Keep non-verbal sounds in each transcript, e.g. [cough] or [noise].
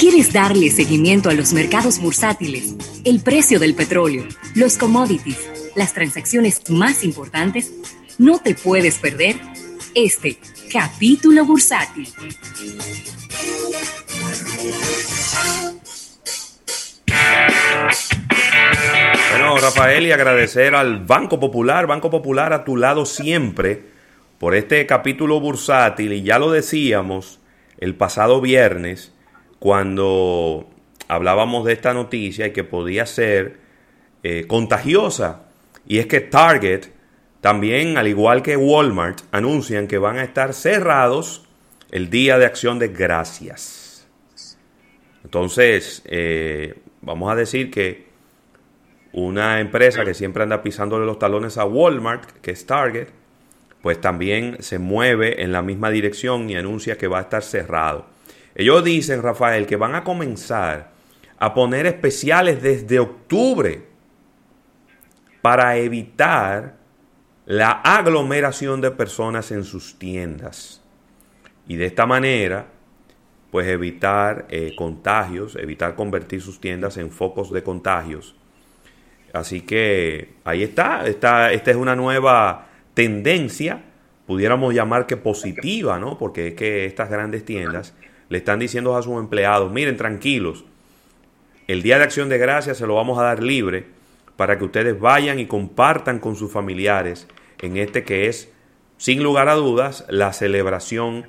quieres darle seguimiento a los mercados bursátiles, el precio del petróleo, los commodities, las transacciones más importantes, no te puedes perder este capítulo bursátil. Bueno, Rafael, y agradecer al Banco Popular, Banco Popular a tu lado siempre, por este capítulo bursátil. Y ya lo decíamos el pasado viernes, cuando hablábamos de esta noticia y que podía ser eh, contagiosa. Y es que Target también, al igual que Walmart, anuncian que van a estar cerrados el Día de Acción de Gracias. Entonces, eh, vamos a decir que una empresa que siempre anda pisándole los talones a Walmart, que es Target, pues también se mueve en la misma dirección y anuncia que va a estar cerrado. Ellos dicen, Rafael, que van a comenzar a poner especiales desde octubre para evitar la aglomeración de personas en sus tiendas. Y de esta manera, pues evitar eh, contagios, evitar convertir sus tiendas en focos de contagios. Así que ahí está, esta, esta es una nueva tendencia, pudiéramos llamar que positiva, ¿no? Porque es que estas grandes tiendas le están diciendo a sus empleados, miren, tranquilos, el Día de Acción de Gracias se lo vamos a dar libre para que ustedes vayan y compartan con sus familiares en este que es, sin lugar a dudas, la celebración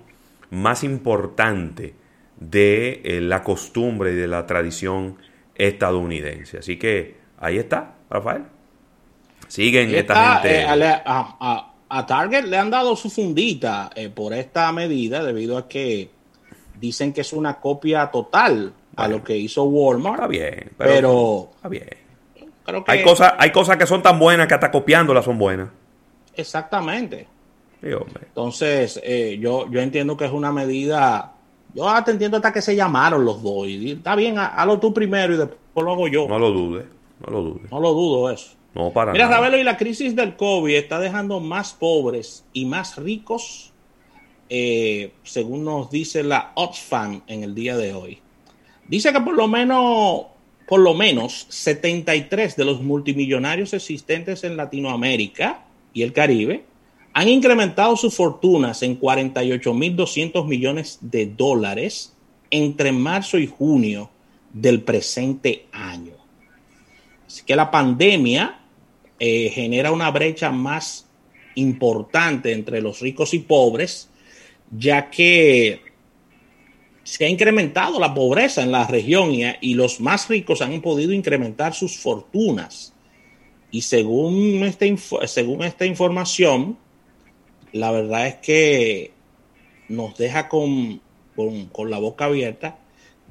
más importante de eh, la costumbre y de la tradición estadounidense. Así que ahí está, Rafael. Siguen esta gente. Eh, a, Target le han dado su fundita eh, por esta medida debido a que dicen que es una copia total a lo que hizo Walmart. Está bien, pero, está bien. hay cosas, hay cosas que son tan buenas que hasta copiándolas son buenas. Exactamente. Entonces, eh, yo, yo entiendo que es una medida. Yo hasta entiendo hasta que se llamaron los dos. Y está bien, hazlo tú primero y después lo hago yo. No lo dudes, no lo dudes. No lo dudo eso. No, para Mira, Ravelo, y la crisis del COVID está dejando más pobres y más ricos, eh, según nos dice la Oxfam en el día de hoy. Dice que por lo menos, por lo menos 73 de los multimillonarios existentes en Latinoamérica y el Caribe han incrementado sus fortunas en 48.200 millones de dólares entre marzo y junio del presente año. Así que la pandemia eh, genera una brecha más importante entre los ricos y pobres, ya que se ha incrementado la pobreza en la región y, los más ricos han podido incrementar sus fortunas. Y según esta, según esta información, la verdad es que nos deja con, la boca abierta,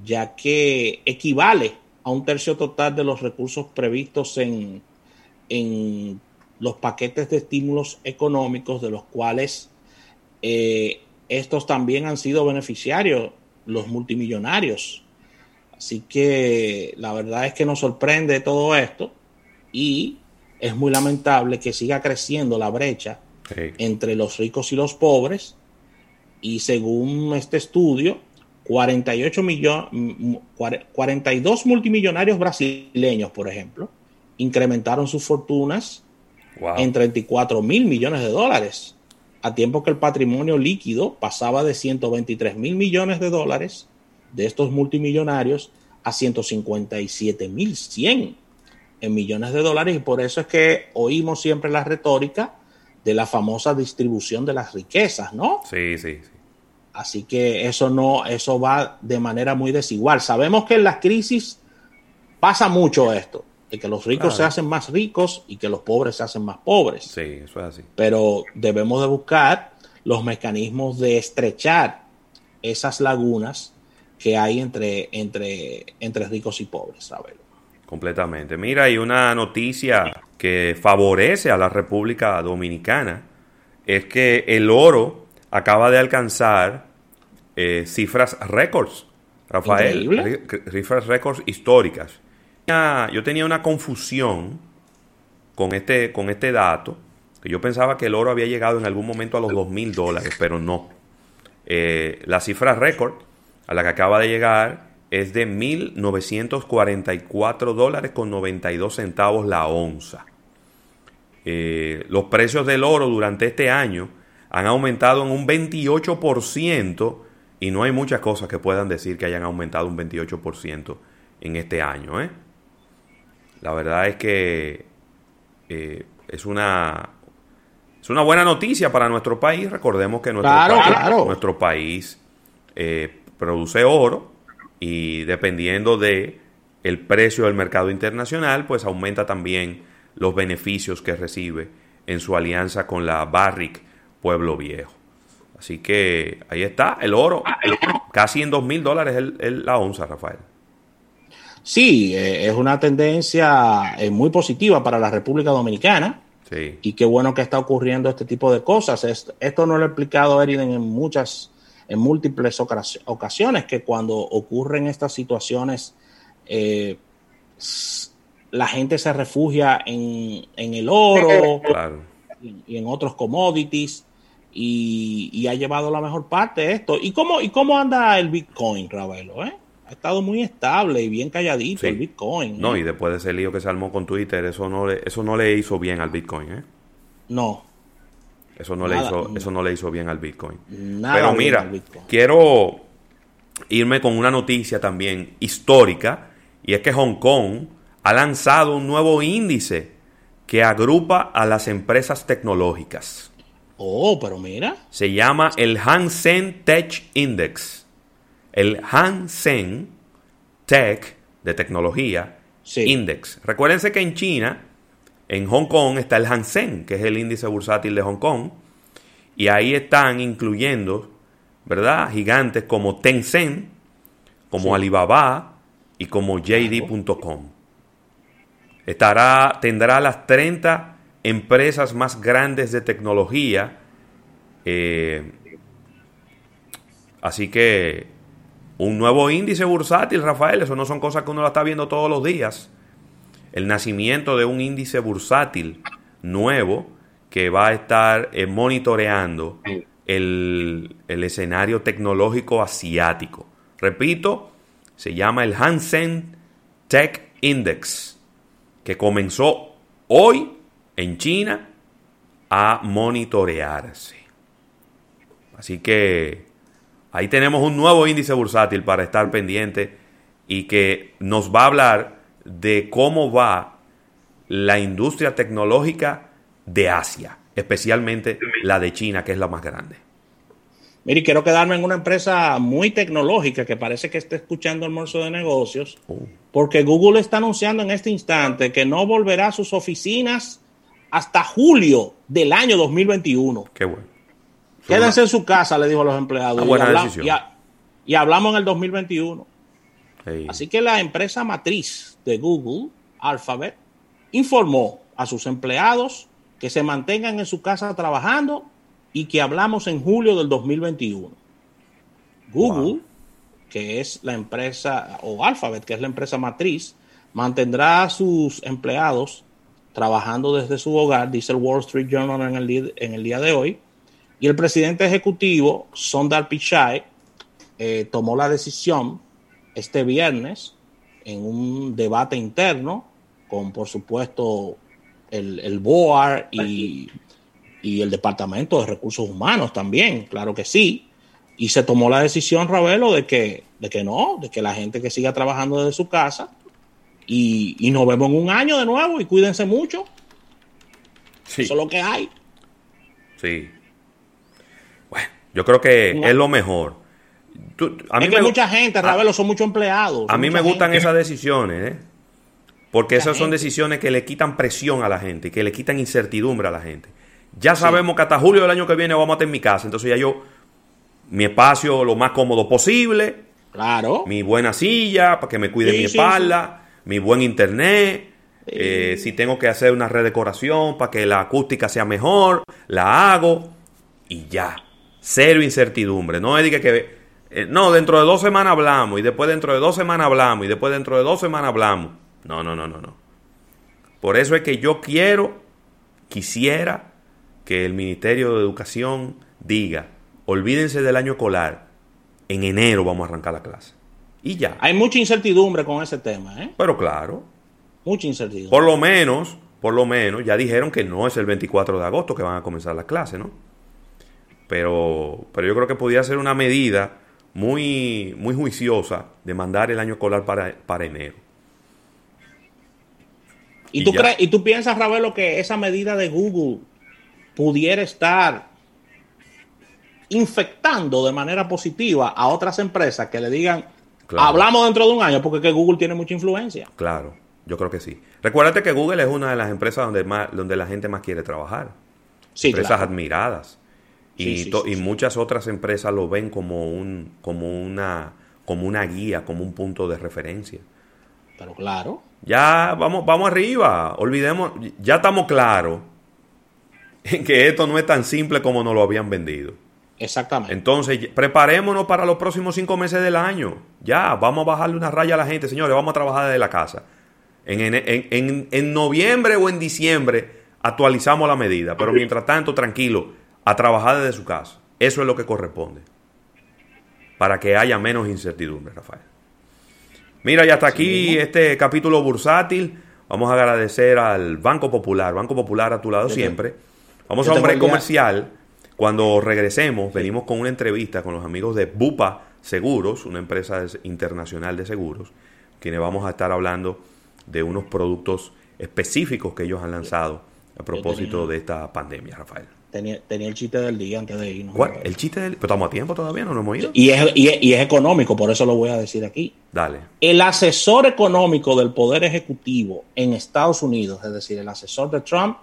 ya que equivale a un tercio total de los recursos previstos en, en los paquetes de estímulos económicos, de los cuales eh, estos también han sido beneficiarios, los multimillonarios. Así que la verdad es que nos sorprende todo esto y es muy lamentable que siga creciendo la brecha entre los ricos y los pobres. Y según este estudio, 48 millones, 42 multimillonarios brasileños, por ejemplo, incrementaron sus fortunas en 34 mil millones de dólares, a tiempo que el patrimonio líquido pasaba de 123 mil millones de dólares de estos multimillonarios a 157 mil 100 en millones de dólares y por eso es que oímos siempre la retórica de la famosa distribución de las riquezas, ¿no? Sí, sí, sí. Así que eso no, eso va de manera muy desigual. Sabemos que en las crisis pasa mucho esto, de que los ricos se hacen más ricos y que los pobres se hacen más pobres. Sí, eso es así. Pero debemos de buscar los mecanismos de estrechar esas lagunas que hay entre, entre, entre ricos y pobres, ¿sabes? Completamente. Mira, hay una noticia que favorece a la República Dominicana. Es que el oro acaba de alcanzar eh, cifras récords, Rafael. Cifras récords históricas. Yo tenía una confusión con este, con este dato, que yo pensaba que el oro había llegado en algún momento a los dos mil dólares, pero no. Eh, la cifra récord a la que acaba de llegar es de 1.944 dólares con 92 centavos la onza. Eh, los precios del oro durante este año han aumentado en un 28% y no hay muchas cosas que puedan decir que hayan aumentado un 28% en este año. ¿eh? La verdad es que eh, es una es una buena noticia para nuestro país. Recordemos que nuestro país, Nuestro país produce oro y dependiendo de el precio del mercado internacional, pues aumenta también los beneficios que recibe en su alianza con la Barrick Pueblo Viejo. Así que ahí está, el oro, casi en dos mil dólares el, la onza, Rafael. Sí, eh, es una tendencia eh, muy positiva para la República Dominicana. Sí. Y qué bueno que está ocurriendo este tipo de cosas. Esto, no lo he explicado Eriden en muchas, en múltiples ocasiones, que cuando ocurren estas situaciones, eh, la gente se refugia en, el oro [laughs] y, en otros commodities y, ha llevado la mejor parte de esto. ¿Y cómo, y cómo anda el Bitcoin, Ravelo? Eh? Ha estado muy estable y bien calladito el Bitcoin. No, y después de ese lío que se armó con Twitter, eso no le, eso no le hizo bien al Bitcoin. ¿eh? No. Eso no, le hizo, eso no le hizo bien al Bitcoin. Pero mira, quiero irme con una noticia también histórica, y es que Hong Kong ha lanzado un nuevo índice que agrupa a las empresas tecnológicas. Oh, pero mira. Se llama el Hang Seng Tech Index. El Hang Seng Tech de tecnología Index. Recuérdense que en China, en Hong Kong, está el Hang Seng, que es el índice bursátil de Hong Kong. Y ahí están incluyendo, ¿verdad? Gigantes como Tencent, como Alibaba y como JD.com estará, tendrá las 30 empresas más grandes de tecnología. Eh, así que un nuevo índice bursátil, Rafael, eso no son cosas que uno la está viendo todos los días. El nacimiento de un índice bursátil nuevo que va a estar eh, monitoreando el, el, escenario tecnológico asiático. Repito, se llama el Hansen Tech Index que comenzó hoy en China a monitorearse. Así que ahí tenemos un nuevo índice bursátil para estar pendiente y que nos va a hablar de cómo va la industria tecnológica de Asia, especialmente la de China, que es la más grande. Mire, quiero quedarme en una empresa muy tecnológica que parece que está escuchando almuerzo de negocios, oh. porque Google está anunciando en este instante que no volverá a sus oficinas hasta julio del año 2021. Qué bueno. Quédense en su casa, le dijo a los empleados. y, hablamos en el 2021. Así que la empresa matriz de Google, Alphabet, informó a sus empleados que se mantengan en su casa trabajando y que hablamos en julio del 2021. Google, que es la empresa, o Alphabet, que es la empresa matriz, mantendrá a sus empleados trabajando desde su hogar, dice el Wall Street Journal en el, día, en el día de hoy. Y el presidente ejecutivo, Sondar Pichai, eh, tomó la decisión este viernes en un debate interno con, por supuesto, el, el BOAR y y el Departamento de Recursos Humanos también, claro que sí. Y se tomó la decisión, Ravelo, de que, de que no, de que la gente que siga trabajando desde su casa y, nos vemos en un año de nuevo y cuídense mucho. Eso es lo que hay. Sí. Yo creo que es lo mejor. a mí es que mucha gente, Ravelo, son muchos empleados. A mí me gustan esas decisiones, ¿eh? Porque esas son decisiones que le quitan presión a la gente, que le quitan incertidumbre a la gente. Ya sabemos que hasta julio del año que viene vamos a estar en mi casa. Entonces ya yo, mi espacio lo más cómodo posible. Claro. Mi buena silla para que me cuide mi espalda. Mi buen internet. Eh, si tengo que hacer una redecoración para que la acústica sea mejor, la hago. Y ya. Cero incertidumbre. No es que, eh, no, dentro de dos semanas hablamos. Y después dentro de dos semanas hablamos. Y después dentro de dos semanas hablamos. No, no, no, no, no. Por eso es que yo quiero, quisiera que el Ministerio de Educación diga, olvídense del año escolar, en enero vamos a arrancar la clase. Y ya. Hay mucha incertidumbre con ese tema, ¿eh? Pero claro. Mucha incertidumbre. Por lo menos, por lo menos, ya dijeron que no es el 24 de agosto que van a comenzar las clases, ¿no? Pero, pero yo creo que podría ser una medida muy, muy juiciosa de mandar el año escolar para, para enero. ¿Y, tú crees, ¿Y tú piensas, Ravelo, que esa medida de Google pudiera estar infectando de manera positiva a otras empresas que le digan, hablamos dentro de un año, porque que Google tiene mucha influencia? Claro, yo creo que sí. Recuérdate que Google es una de las empresas donde, más, donde la gente más quiere trabajar. empresas admiradas. Y, y muchas otras empresas lo ven como, un, como, una, como una guía, como un punto de referencia. Pero claro. Ya vamos, vamos arriba. Olvidemos, ya estamos claros en que esto no es tan simple como nos lo habían vendido. Exactamente. Entonces, preparémonos para los próximos cinco meses del año. Ya, vamos a bajarle una raya a la gente, señores, vamos a trabajar desde la casa. En, en, en, noviembre o en diciembre actualizamos la medida, pero mientras tanto, tranquilo, a trabajar desde su casa. Eso es lo que corresponde. Para que haya menos incertidumbre, Rafael. Mira, y hasta aquí este capítulo bursátil. Vamos a agradecer al Banco Popular, Banco Popular a tu lado siempre. Vamos a un break comercial. Cuando regresemos, venimos con una entrevista con los amigos de Bupa Seguros, una empresa internacional de seguros, quienes vamos a estar hablando de unos productos específicos que ellos han lanzado a propósito de esta pandemia, Rafael. Tenía, el chiste del día antes de irnos. ¿Cuál? ¿El chiste del Pero estamos a tiempo todavía, no nos hemos ido. Y es, y, es, económico, por eso lo voy a decir aquí. Dale. El asesor económico del Poder Ejecutivo en Estados Unidos, es decir, el asesor de Trump,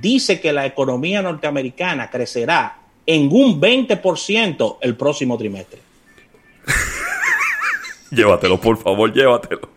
dice que la economía norteamericana crecerá en un 20% el próximo trimestre. [laughs] llévatelo, por favor, llévatelo.